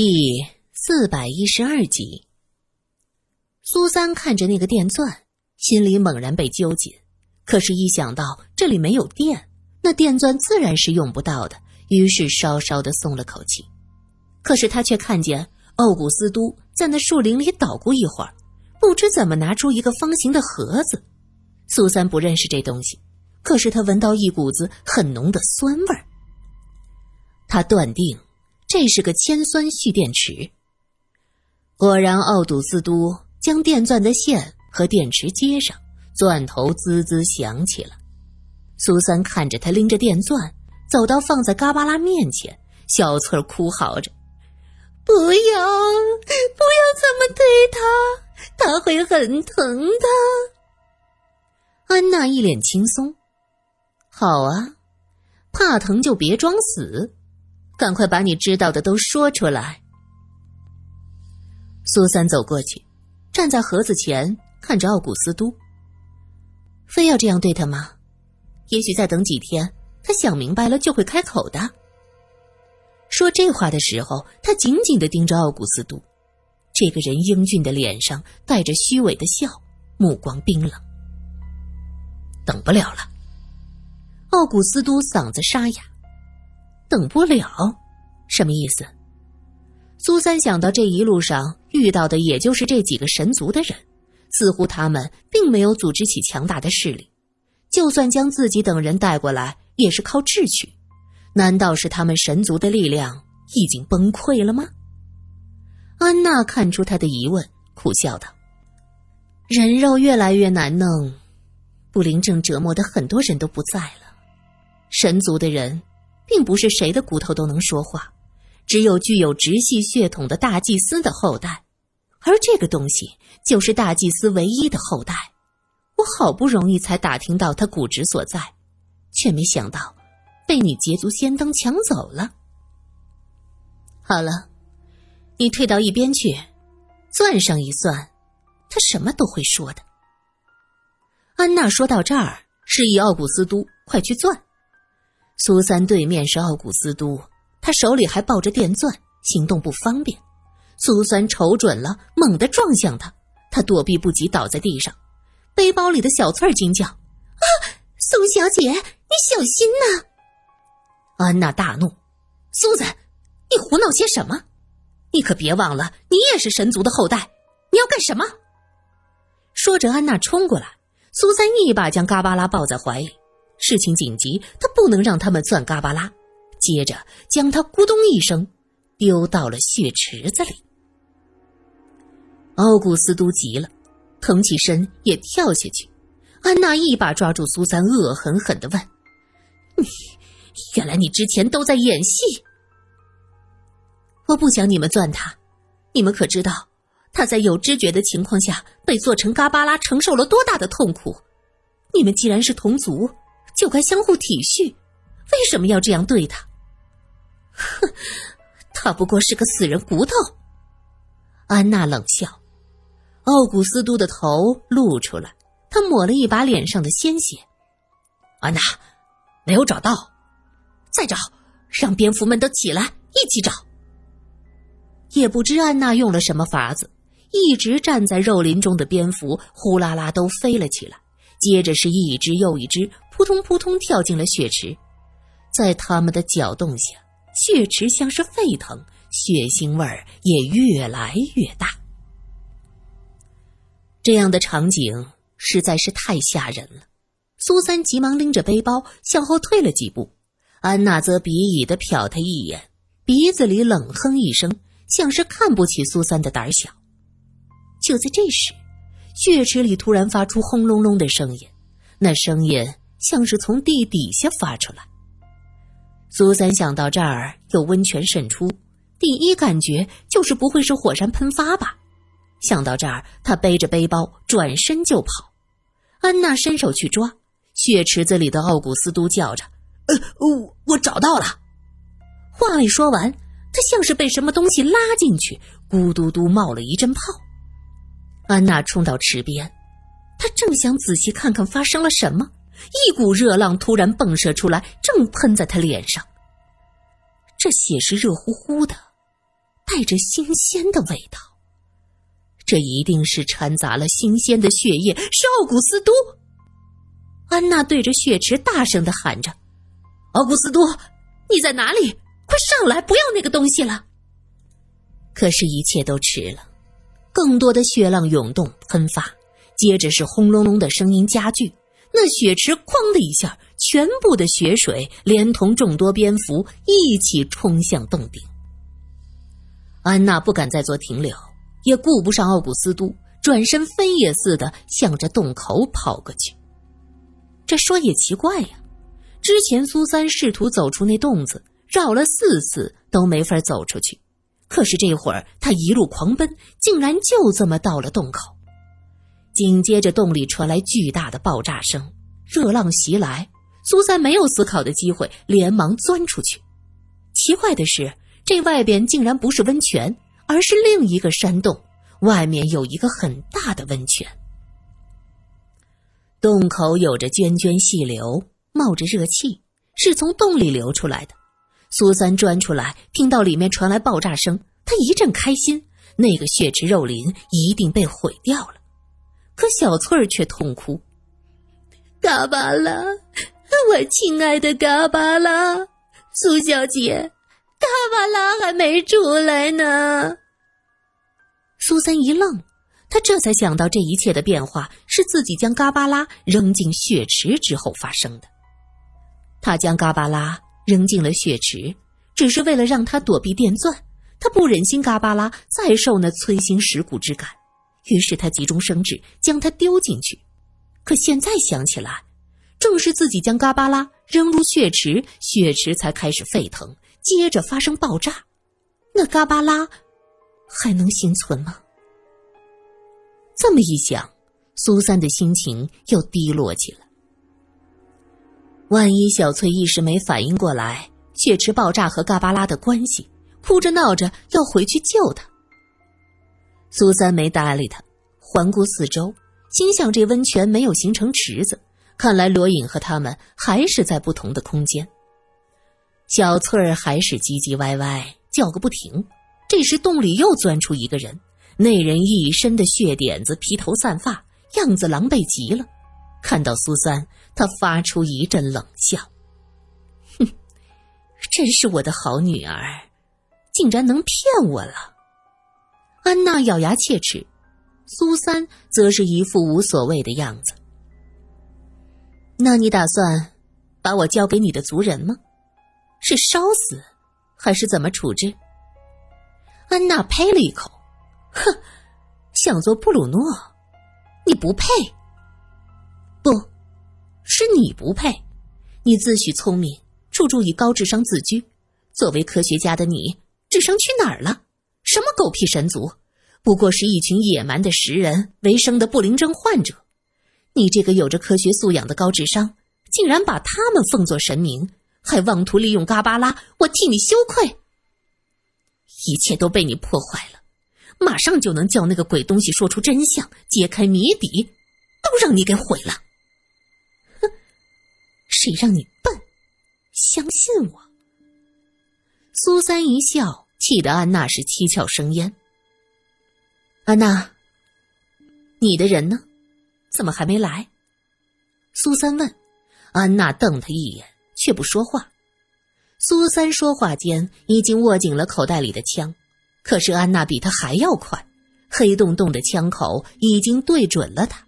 第四百一十二集，苏三看着那个电钻，心里猛然被揪紧。可是，一想到这里没有电，那电钻自然是用不到的，于是稍稍的松了口气。可是他却看见奥古斯都在那树林里捣鼓一会儿，不知怎么拿出一个方形的盒子。苏三不认识这东西，可是他闻到一股子很浓的酸味儿，他断定。这是个铅酸蓄电池。果然，奥杜斯都将电钻的线和电池接上，钻头滋滋响起了。苏三看着他拎着电钻走到放在嘎巴拉面前，小翠儿哭嚎着：“不要，不要这么对他，他会很疼的。”安娜一脸轻松：“好啊，怕疼就别装死。”赶快把你知道的都说出来。苏三走过去，站在盒子前，看着奥古斯都。非要这样对他吗？也许再等几天，他想明白了就会开口的。说这话的时候，他紧紧的盯着奥古斯都，这个人英俊的脸上带着虚伪的笑，目光冰冷。等不了了。奥古斯都嗓子沙哑。等不了，什么意思？苏三想到这一路上遇到的也就是这几个神族的人，似乎他们并没有组织起强大的势力，就算将自己等人带过来，也是靠智取。难道是他们神族的力量已经崩溃了吗？安娜看出他的疑问，苦笑道：“人肉越来越难弄，布林正折磨的很多人都不在了，神族的人。”并不是谁的骨头都能说话，只有具有直系血统的大祭司的后代，而这个东西就是大祭司唯一的后代。我好不容易才打听到他骨殖所在，却没想到被你捷足先登抢走了。好了，你退到一边去，算上一算，他什么都会说的。安娜说到这儿，示意奥古斯都快去钻。苏三对面是奥古斯都，他手里还抱着电钻，行动不方便。苏三瞅准了，猛地撞向他，他躲避不及，倒在地上。背包里的小翠儿惊叫：“啊，苏小姐，你小心呐！”安娜大怒：“苏子，你胡闹些什么？你可别忘了，你也是神族的后代，你要干什么？”说着，安娜冲过来，苏三一把将嘎巴拉抱在怀里。事情紧急，他不能让他们钻嘎巴拉。接着将他咕咚一声丢到了血池子里。奥古斯都急了，腾起身也跳下去。安娜一把抓住苏三，恶狠狠的问：“你，原来你之前都在演戏？我不想你们钻他，你们可知道他在有知觉的情况下被做成嘎巴拉承受了多大的痛苦？你们既然是同族。”就该相互体恤，为什么要这样对他？哼，他不过是个死人骨头。安娜冷笑，奥古斯都的头露出来，他抹了一把脸上的鲜血。安娜，没有找到，再找，让蝙蝠们都起来，一起找。也不知安娜用了什么法子，一直站在肉林中的蝙蝠呼啦啦都飞了起来。接着是一只又一只，扑通扑通跳进了血池，在他们的搅动下，血池像是沸腾，血腥味儿也越来越大。这样的场景实在是太吓人了。苏三急忙拎着背包向后退了几步，安娜则鄙夷的瞟他一眼，鼻子里冷哼一声，像是看不起苏三的胆小。就在这时。血池里突然发出轰隆隆的声音，那声音像是从地底下发出来。苏三想到这儿有温泉渗出，第一感觉就是不会是火山喷发吧？想到这儿，他背着背包转身就跑。安娜伸手去抓血池子里的奥古斯都，叫着：“呃，我我找到了。”话未说完，他像是被什么东西拉进去，咕嘟嘟冒了一阵泡。安娜冲到池边，她正想仔细看看发生了什么，一股热浪突然迸射出来，正喷在他脸上。这血是热乎乎的，带着新鲜的味道。这一定是掺杂了新鲜的血液，是奥古斯都。安娜对着血池大声的喊着：“奥古斯都，你在哪里？快上来，不要那个东西了！”可是，一切都迟了。更多的血浪涌动喷发，接着是轰隆隆的声音加剧。那血池“哐”的一下，全部的血水连同众多蝙蝠一起冲向洞顶。安娜不敢再做停留。也顾不上奥古斯都，转身飞也似的向着洞口跑过去。这说也奇怪呀，之前苏三试图走出那洞子，绕了四次都没法走出去，可是这会儿他一路狂奔，竟然就这么到了洞口。紧接着，洞里传来巨大的爆炸声，热浪袭来，苏三没有思考的机会，连忙钻出去。奇怪的是，这外边竟然不是温泉。而是另一个山洞，外面有一个很大的温泉。洞口有着涓涓细流，冒着热气，是从洞里流出来的。苏三钻出来，听到里面传来爆炸声，他一阵开心，那个血池肉林一定被毁掉了。可小翠儿却痛哭：“嘎巴拉，我亲爱的嘎巴拉，苏小姐。”嘎巴拉还没出来呢。苏三一愣，他这才想到这一切的变化是自己将嘎巴拉扔进血池之后发生的。他将嘎巴拉扔进了血池，只是为了让他躲避电钻。他不忍心嘎巴拉再受那摧心蚀骨之感，于是他急中生智，将它丢进去。可现在想起来，正是自己将嘎巴拉扔入血池，血池才开始沸腾。接着发生爆炸，那嘎巴拉还能幸存吗？这么一想，苏三的心情又低落起来。万一小翠一时没反应过来血池爆炸和嘎巴拉的关系，哭着闹着要回去救他。苏三没搭理他，环顾四周，心想这温泉没有形成池子，看来罗隐和他们还是在不同的空间。小翠儿还是唧唧歪歪叫个不停。这时，洞里又钻出一个人，那人一身的血点子，披头散发，样子狼狈极了。看到苏三，他发出一阵冷笑：“哼，真是我的好女儿，竟然能骗我了。”安娜咬牙切齿，苏三则是一副无所谓的样子。那你打算把我交给你的族人吗？是烧死，还是怎么处置？安娜呸了一口，哼，想做布鲁诺，你不配。不，是你不配。你自诩聪明，处处以高智商自居。作为科学家的你，智商去哪儿了？什么狗屁神族，不过是一群野蛮的食人为生的不灵症患者。你这个有着科学素养的高智商，竟然把他们奉作神明！还妄图利用嘎巴拉，我替你羞愧。一切都被你破坏了，马上就能叫那个鬼东西说出真相，揭开谜底，都让你给毁了。哼，谁让你笨？相信我。苏三一笑，气得安娜是七窍生烟。安娜，你的人呢？怎么还没来？苏三问。安娜瞪他一眼。却不说话。苏三说话间已经握紧了口袋里的枪，可是安娜比他还要快，黑洞洞的枪口已经对准了他。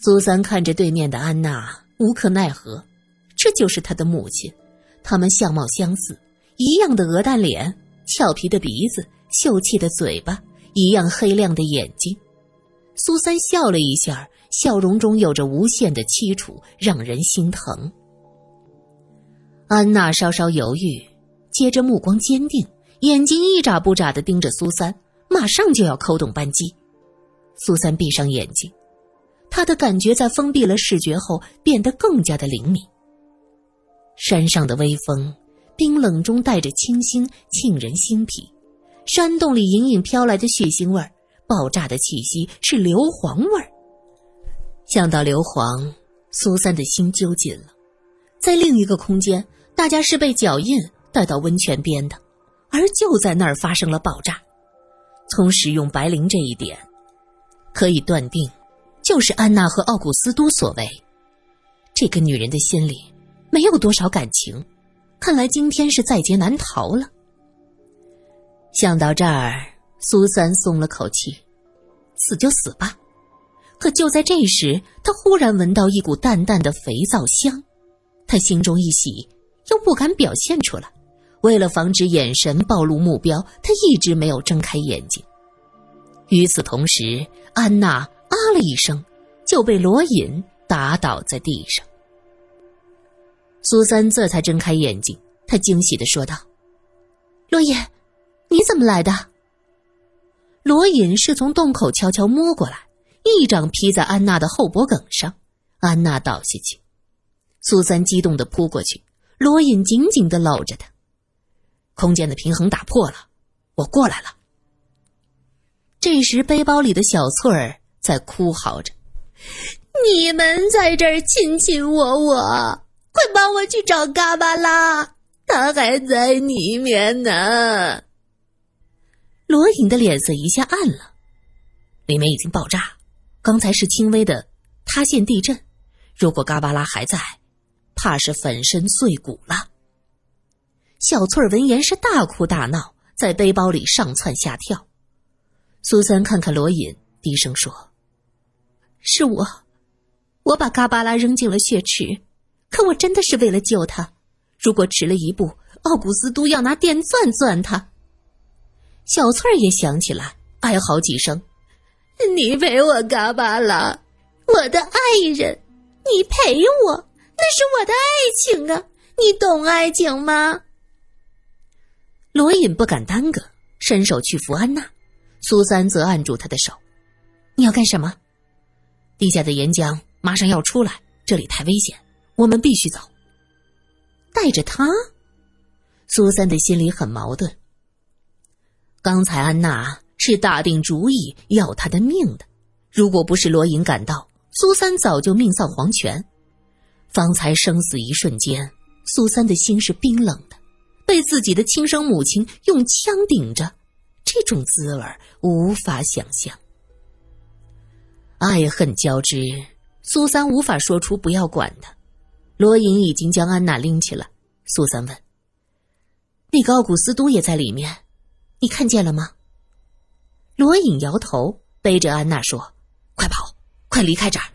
苏三看着对面的安娜，无可奈何。这就是他的母亲，他们相貌相似，一样的鹅蛋脸、俏皮的鼻子、秀气的嘴巴，一样黑亮的眼睛。苏三笑了一下，笑容中有着无限的凄楚，让人心疼。安娜稍稍犹豫，接着目光坚定，眼睛一眨不眨的盯着苏三，马上就要扣动扳机。苏三闭上眼睛，他的感觉在封闭了视觉后变得更加的灵敏。山上的微风，冰冷中带着清新，沁人心脾。山洞里隐隐飘来的血腥味儿，爆炸的气息是硫磺味儿。想到硫磺，苏三的心揪紧了。在另一个空间。大家是被脚印带到温泉边的，而就在那儿发生了爆炸。从使用白磷这一点，可以断定，就是安娜和奥古斯都所为。这个女人的心里没有多少感情，看来今天是在劫难逃了。想到这儿，苏三松了口气，死就死吧。可就在这时，他忽然闻到一股淡淡的肥皂香，他心中一喜，又不敢表现出来。为了防止眼神暴露目标，他一直没有睁开眼睛。与此同时，安娜啊了一声，就被罗隐打倒在地上。苏三这才睁开眼睛，他惊喜的说道：“罗隐。”你怎么来的？罗隐是从洞口悄悄摸过来，一掌劈在安娜的后脖梗上，安娜倒下去。苏三激动的扑过去，罗隐紧紧的搂着她。空间的平衡打破了，我过来了。这时，背包里的小翠儿在哭嚎着：“你们在这儿卿卿我我，快帮我去找嘎巴拉，他还在里面呢。”罗隐的脸色一下暗了，里面已经爆炸，刚才是轻微的塌陷地震，如果嘎巴拉还在，怕是粉身碎骨了。小翠儿闻言是大哭大闹，在背包里上蹿下跳。苏三看看罗隐，低声说：“是我，我把嘎巴拉扔进了血池，可我真的是为了救他。如果迟了一步，奥古斯都要拿电钻钻他。”小翠儿也想起来，哀嚎几声：“你陪我嘎巴拉，我的爱人，你陪我，那是我的爱情啊！你懂爱情吗？”罗隐不敢耽搁，伸手去扶安娜，苏三则按住他的手：“你要干什么？地下的岩浆马上要出来，这里太危险，我们必须走。”带着他，苏三的心里很矛盾。刚才安娜是打定主意要他的命的，如果不是罗隐赶到，苏三早就命丧黄泉。方才生死一瞬间，苏三的心是冰冷的，被自己的亲生母亲用枪顶着，这种滋味无法想象。爱恨交织，苏三无法说出不要管他。罗隐已经将安娜拎起来，苏三问：“那个奥古斯都也在里面？”你看见了吗？罗隐摇头，背着安娜说：“快跑，快离开这儿。”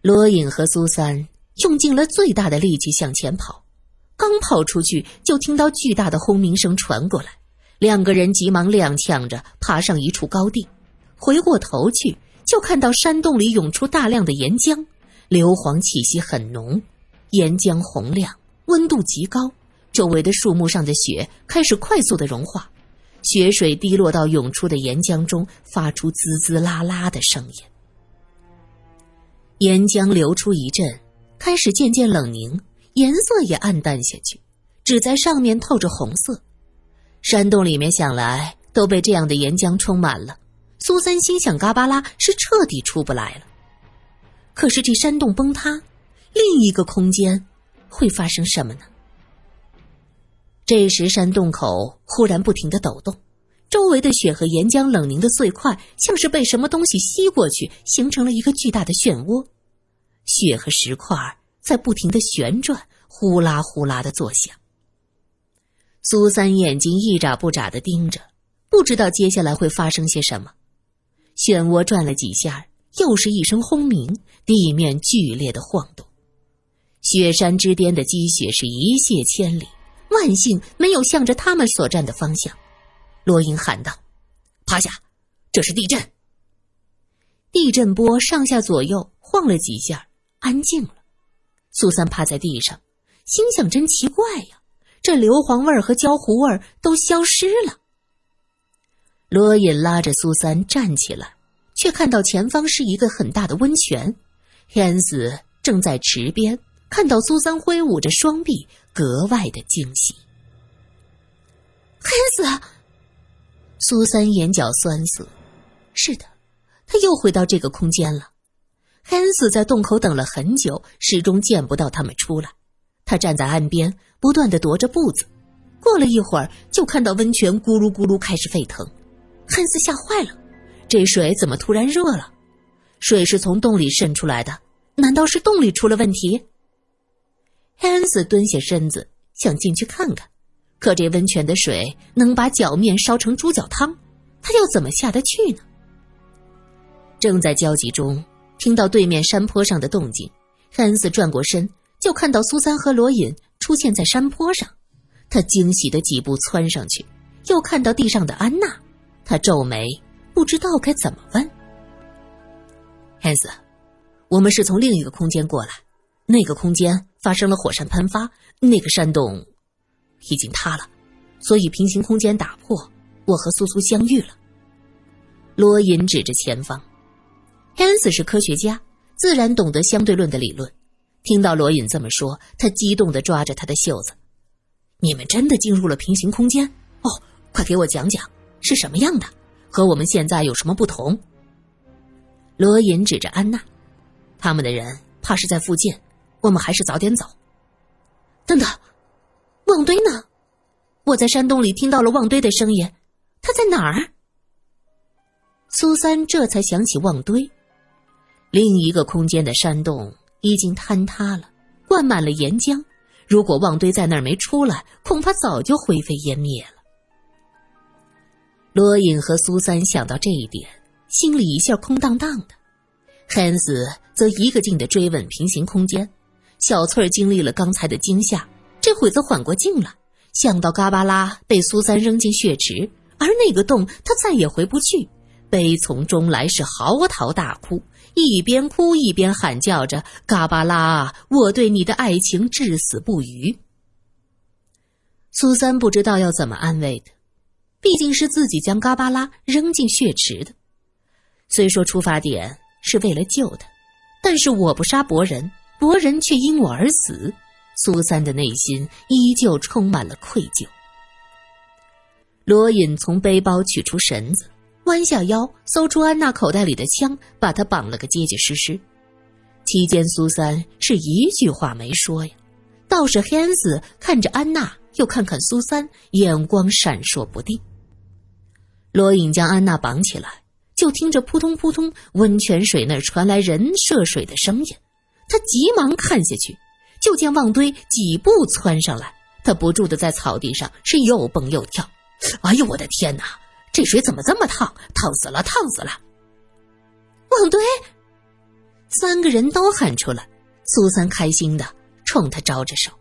罗隐和苏三用尽了最大的力气向前跑，刚跑出去，就听到巨大的轰鸣声传过来。两个人急忙踉跄着爬上一处高地，回过头去，就看到山洞里涌出大量的岩浆，硫磺气息很浓，岩浆洪亮，温度极高。周围的树木上的雪开始快速的融化，雪水滴落到涌出的岩浆中，发出滋滋啦啦的声音。岩浆流出一阵，开始渐渐冷凝，颜色也暗淡下去，只在上面透着红色。山洞里面想来都被这样的岩浆充满了。苏三心想：嘎巴拉是彻底出不来了。可是这山洞崩塌，另一个空间会发生什么呢？这时，山洞口忽然不停的抖动，周围的雪和岩浆冷凝的碎块，像是被什么东西吸过去，形成了一个巨大的漩涡。雪和石块在不停的旋转，呼啦呼啦的作响。苏三眼睛一眨不眨的盯着，不知道接下来会发生些什么。漩涡转了几下，又是一声轰鸣，地面剧烈的晃动，雪山之巅的积雪是一泻千里。万幸没有向着他们所站的方向，罗英喊道：“趴下，这是地震。”地震波上下左右晃了几下，安静了。苏三趴在地上，心想：“真奇怪呀，这硫磺味儿和焦糊味儿都消失了。”罗隐拉着苏三站起来，却看到前方是一个很大的温泉，天子正在池边。看到苏三挥舞着双臂，格外的惊喜。黑子，苏三眼角酸涩。是的，他又回到这个空间了。黑子在洞口等了很久，始终见不到他们出来。他站在岸边，不断的踱着步子。过了一会儿，就看到温泉咕噜咕噜开始沸腾。汉斯吓坏了，这水怎么突然热了？水是从洞里渗出来的，难道是洞里出了问题？汉斯蹲下身子想进去看看，可这温泉的水能把脚面烧成猪脚汤，他要怎么下得去呢？正在焦急中，听到对面山坡上的动静，汉斯转过身，就看到苏三和罗隐出现在山坡上。他惊喜的几步窜上去，又看到地上的安娜，他皱眉，不知道该怎么问。汉斯，我们是从另一个空间过来，那个空间发生了火山喷发，那个山洞已经塌了，所以平行空间打破，我和苏苏相遇了。罗隐指着前方，汉斯是科学家，自然懂得相对论的理论。听到罗隐这么说，他激动的抓着他的袖子。你们真的进入了平行空间哦！快给我讲讲是什么样的，和我们现在有什么不同？罗隐指着安娜，他们的人怕是在附近，我们还是早点走。等等，旺堆呢？我在山洞里听到了旺堆的声音，他在哪儿？苏三这才想起旺堆，另一个空间的山洞已经坍塌了，灌满了岩浆。如果旺堆在那儿没出来，恐怕早就灰飞烟灭了。罗隐和苏三想到这一点，心里一下空荡荡的。汉斯则一个劲的追问平行空间。小翠儿经历了刚才的惊吓，这会子缓过劲了，想到嘎巴拉被苏三扔进血池，而那个洞他再也回不去，悲从中来，是嚎啕大哭。一边哭一边喊叫着：“嘎巴拉，我对你的爱情至死不渝。”苏三不知道要怎么安慰他，毕竟是自己将嘎巴拉扔进血池的。虽说出发点是为了救他，但是我不杀伯仁，伯仁却因我而死，苏三的内心依旧充满了愧疚。罗隐从背包取出绳子。弯下腰，搜出安娜口袋里的枪，把她绑了个结结实实。期间，苏三是一句话没说呀。倒是汉斯看着安娜，又看看苏三，眼光闪烁不定。罗隐将安娜绑起来，就听着扑通扑通，温泉水那儿传来人涉水的声音。他急忙看下去，就见旺堆几步窜上来，他不住的在草地上是又蹦又跳。哎呦，我的天哪！这水怎么这么烫？烫死了，烫死了！旺堆，三个人都喊出来。苏三开心的冲他招着手。